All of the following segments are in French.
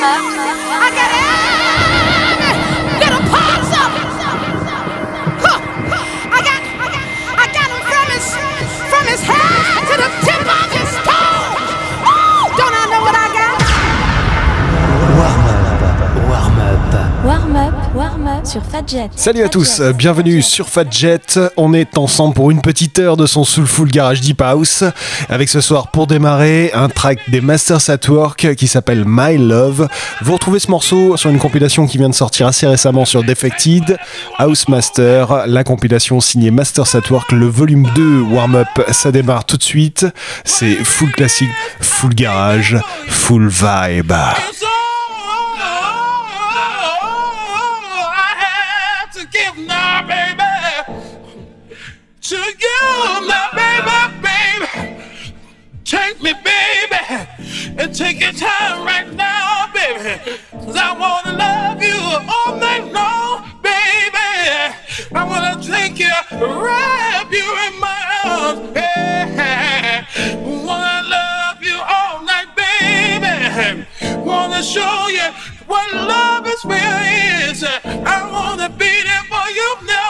I got it. Salut à tous, bienvenue sur Fadjet. On est ensemble pour une petite heure de son Soulful Garage Deep House. Avec ce soir, pour démarrer, un track des Masters at Work qui s'appelle My Love. Vous retrouvez ce morceau sur une compilation qui vient de sortir assez récemment sur Defected, House Master, la compilation signée Masters at Work, le volume 2 Warm Up. Ça démarre tout de suite. C'est full classique, full garage, full vibe. You now, baby, baby. Take me, baby, and take your time right now, baby. Cause I wanna love you all night long, baby. I wanna take you, wrap you in my arms, hey. Wanna love you all night, baby. Wanna show you what love is really is. I wanna be there for you now,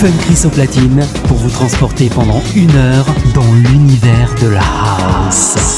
Fun Chris au platine pour vous transporter pendant une heure dans l'univers de la house.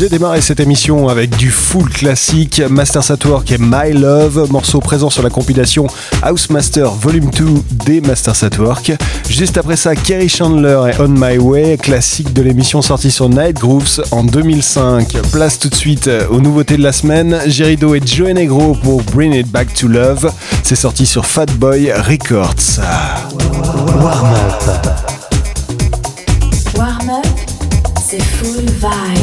J'ai démarré cette émission avec du full classique, Masters at Work et My Love, morceau présent sur la compilation House Master Volume 2 des Masters at Work. Juste après ça, Kerry Chandler et On My Way, classique de l'émission sortie sur Night Grooves en 2005. Place tout de suite aux nouveautés de la semaine, Jerido et Joe Negro pour Bring It Back to Love. C'est sorti sur Fatboy Records. Warm Up. Warm Up, c'est full vibe.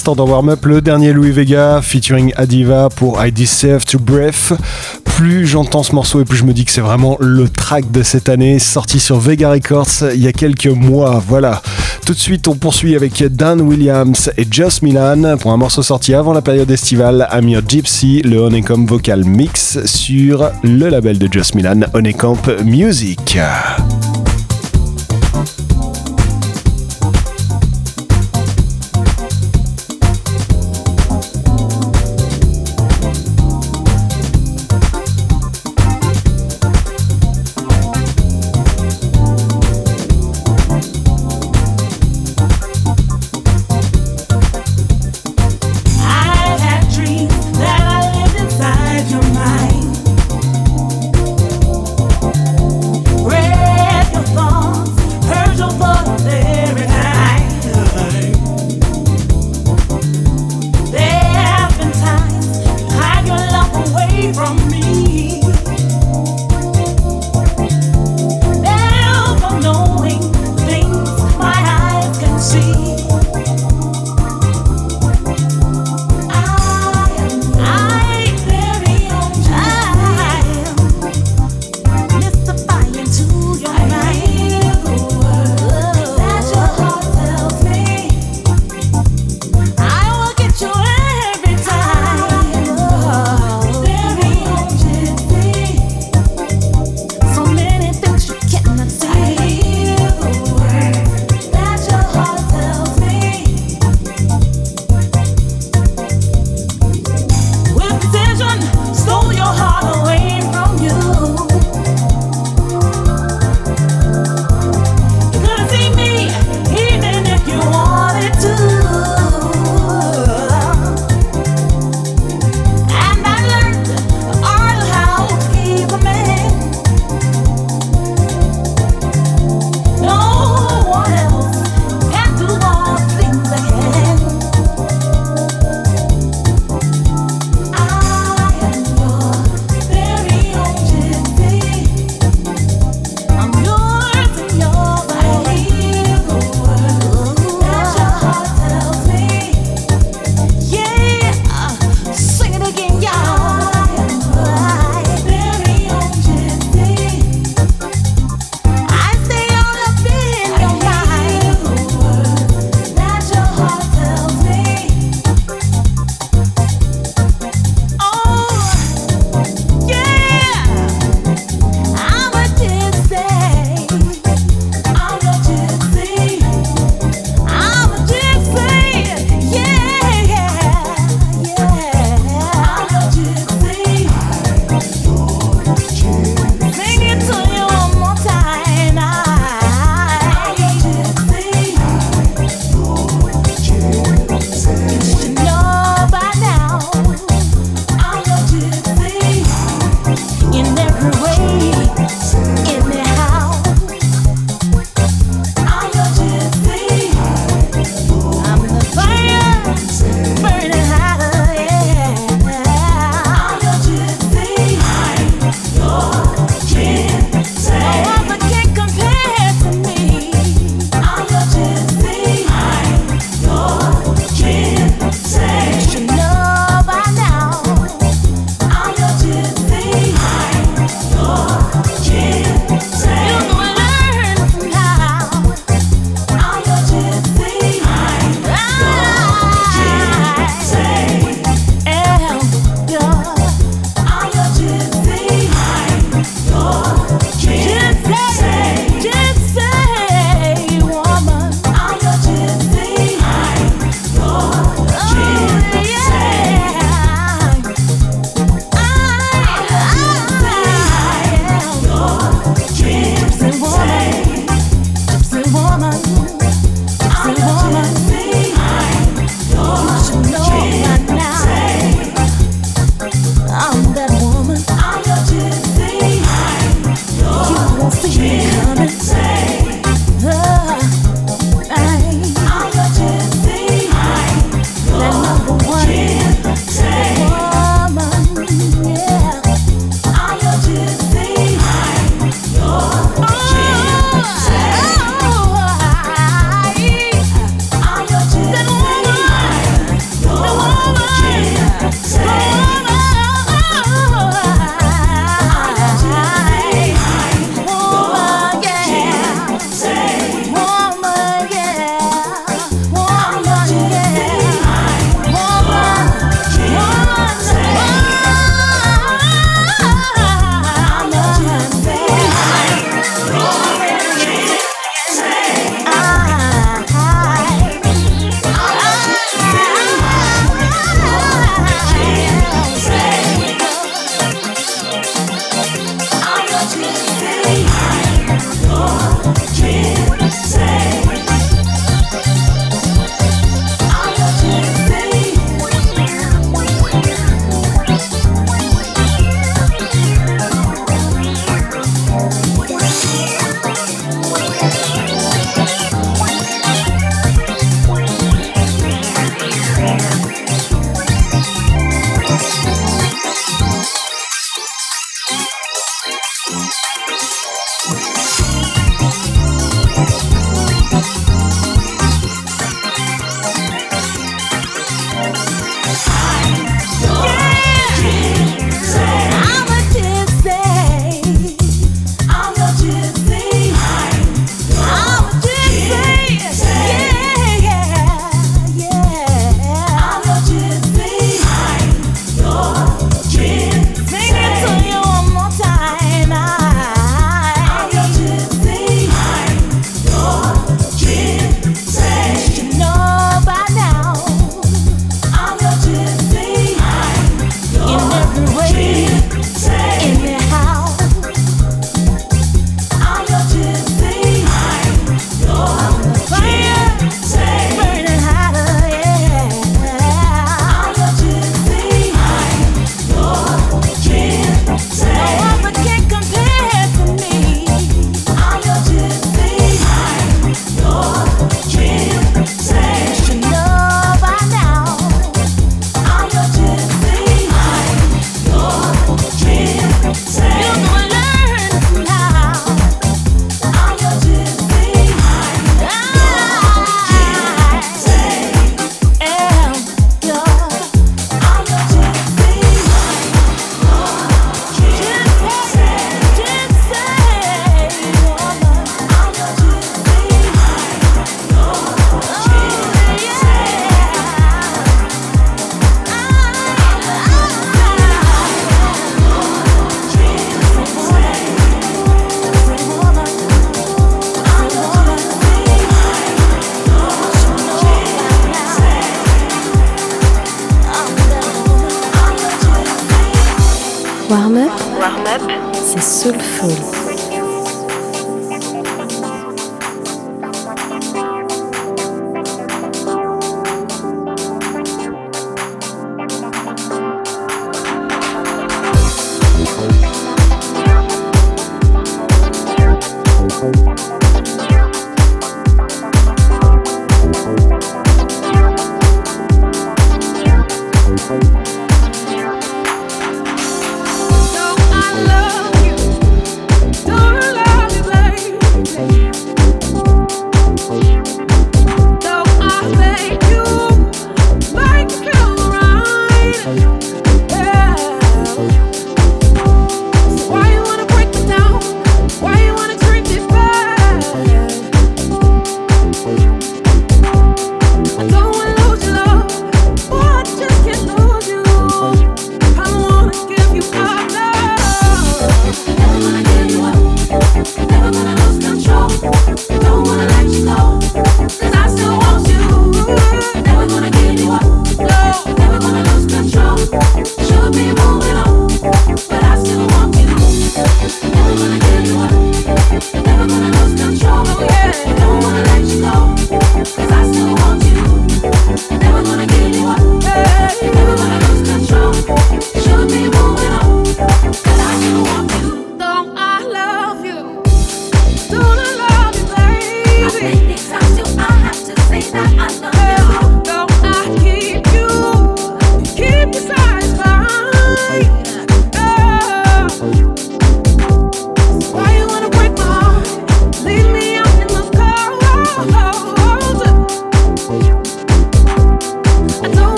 L'instant dans Warm Up, le dernier Louis Vega featuring Adiva pour I Deserve to Breath. Plus j'entends ce morceau et plus je me dis que c'est vraiment le track de cette année, sorti sur Vega Records il y a quelques mois. Voilà. Tout de suite, on poursuit avec Dan Williams et Joss Milan pour un morceau sorti avant la période estivale, Amir Gypsy, le Honeycomb Vocal Mix sur le label de Joss Milan, Honeycomb Music.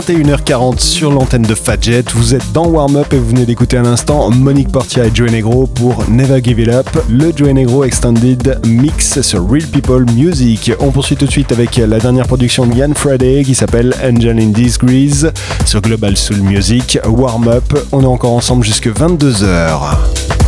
21h40 sur l'antenne de Fadjet. Vous êtes dans Warm Up et vous venez d'écouter un instant Monique Portia et Joey Negro pour Never Give It Up, le Joey Negro Extended Mix sur Real People Music. On poursuit tout de suite avec la dernière production de Yann Friday qui s'appelle Angel in Disgrace sur Global Soul Music. Warm Up, on est encore ensemble jusque 22h.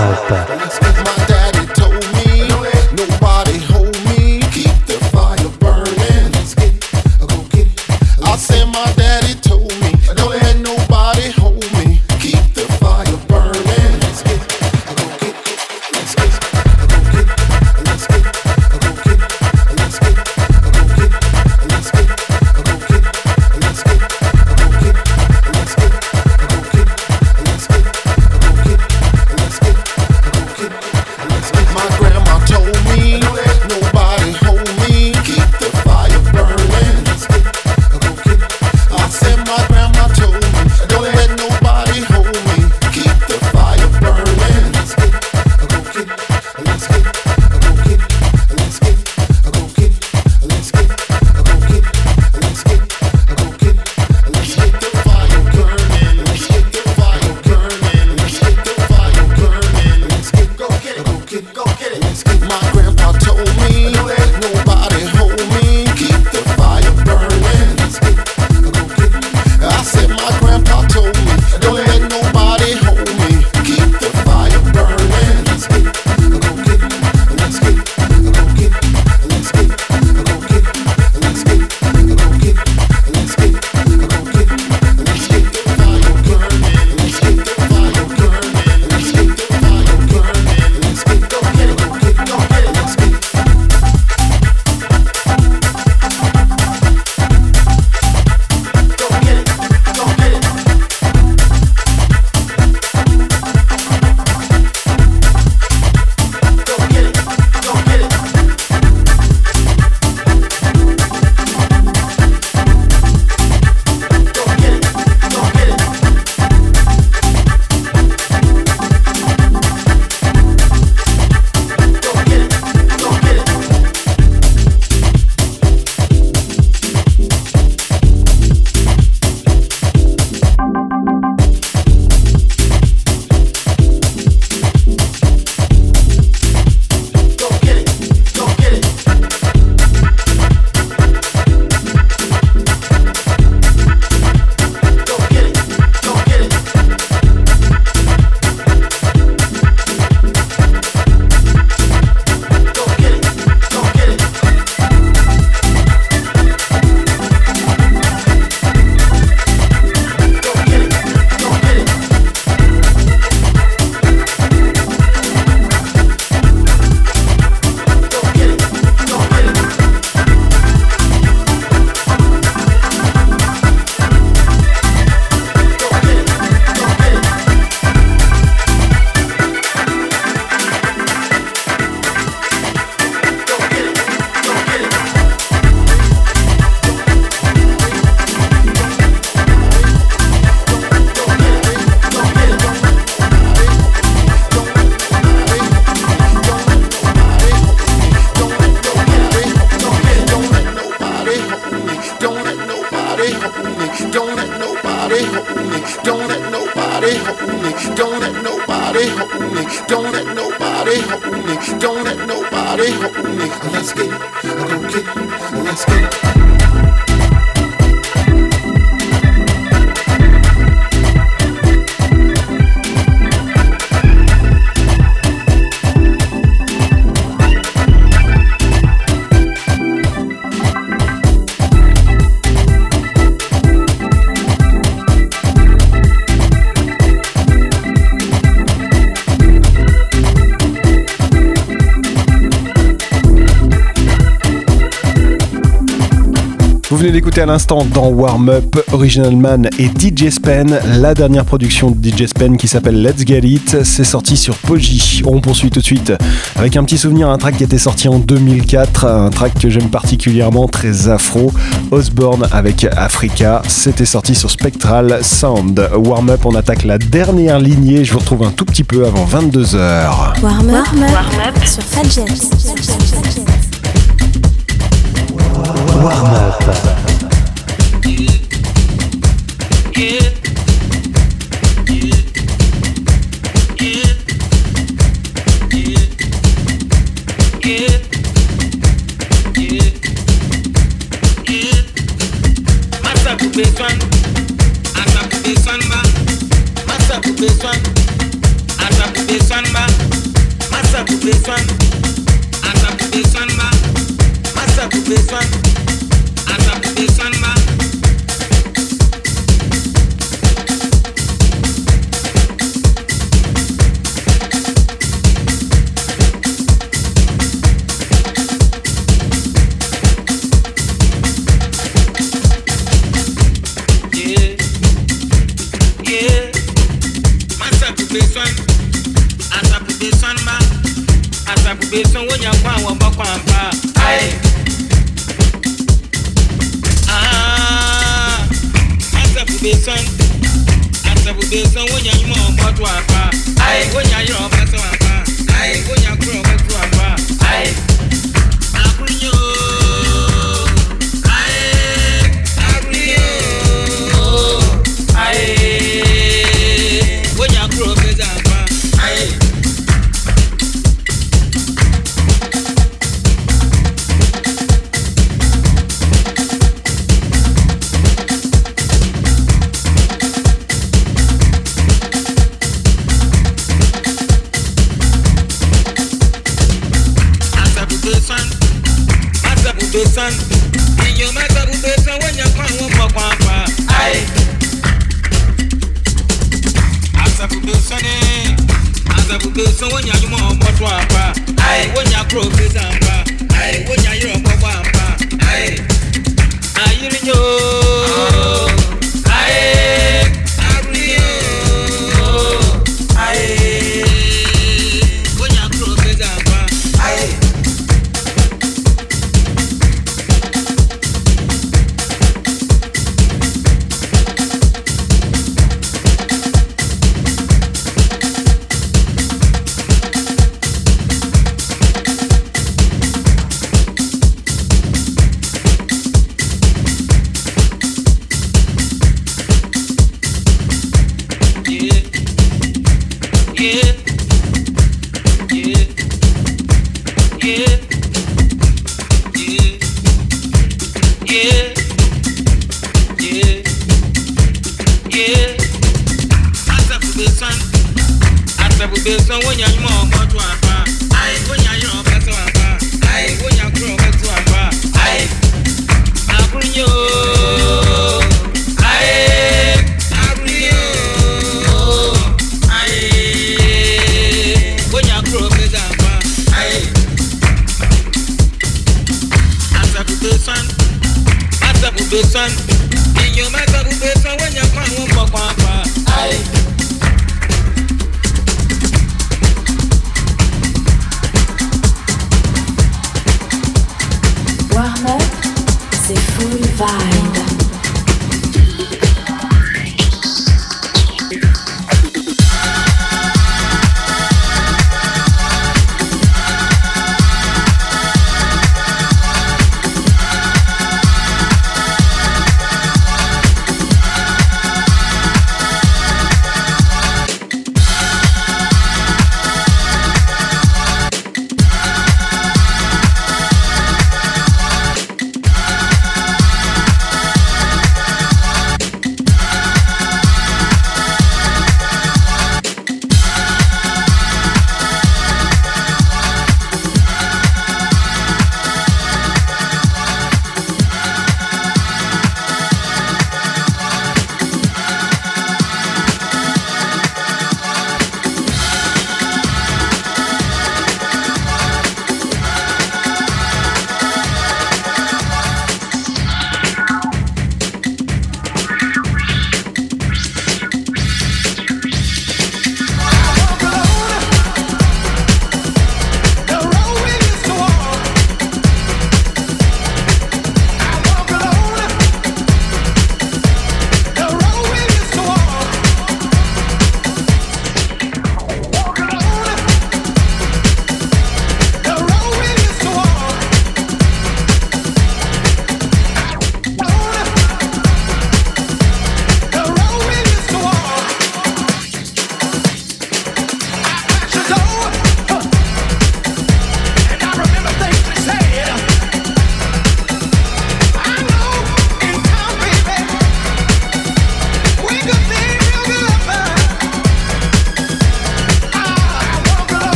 Venez d'écouter à l'instant dans Warm Up Original Man et DJ Spen, la dernière production de DJ Spen qui s'appelle Let's Get It. C'est sorti sur Poggi. On poursuit tout de suite avec un petit souvenir, un track qui était sorti en 2004, un track que j'aime particulièrement, très afro. Osborne avec Africa. C'était sorti sur Spectral Sound. Warm Up, on attaque la dernière lignée. Je vous retrouve un tout petit peu avant 22h. Warm Up, Warm up sur Fadjet. Warm Up.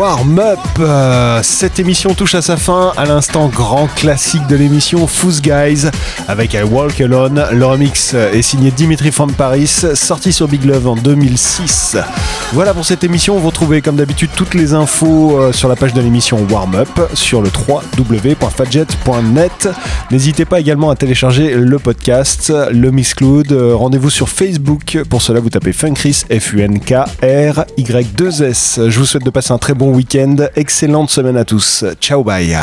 Warm Up. Euh, cette émission touche à sa fin. À l'instant, grand classique de l'émission Fools Guys avec I Walk Alone. Le remix est signé Dimitri from Paris, sorti sur Big Love en 2006. Voilà pour cette émission. Vous retrouvez comme d'habitude toutes les infos euh, sur la page de l'émission Warm Up sur le www.fadjet.net. N'hésitez pas également à télécharger le podcast, le Mixcloud. Euh, rendez-vous sur Facebook. Pour cela, vous tapez Funkris, F-U-N-K-R-Y-2-S. Je vous souhaite de passer un très bon week-end. Excellente semaine à tous. Ciao, bye.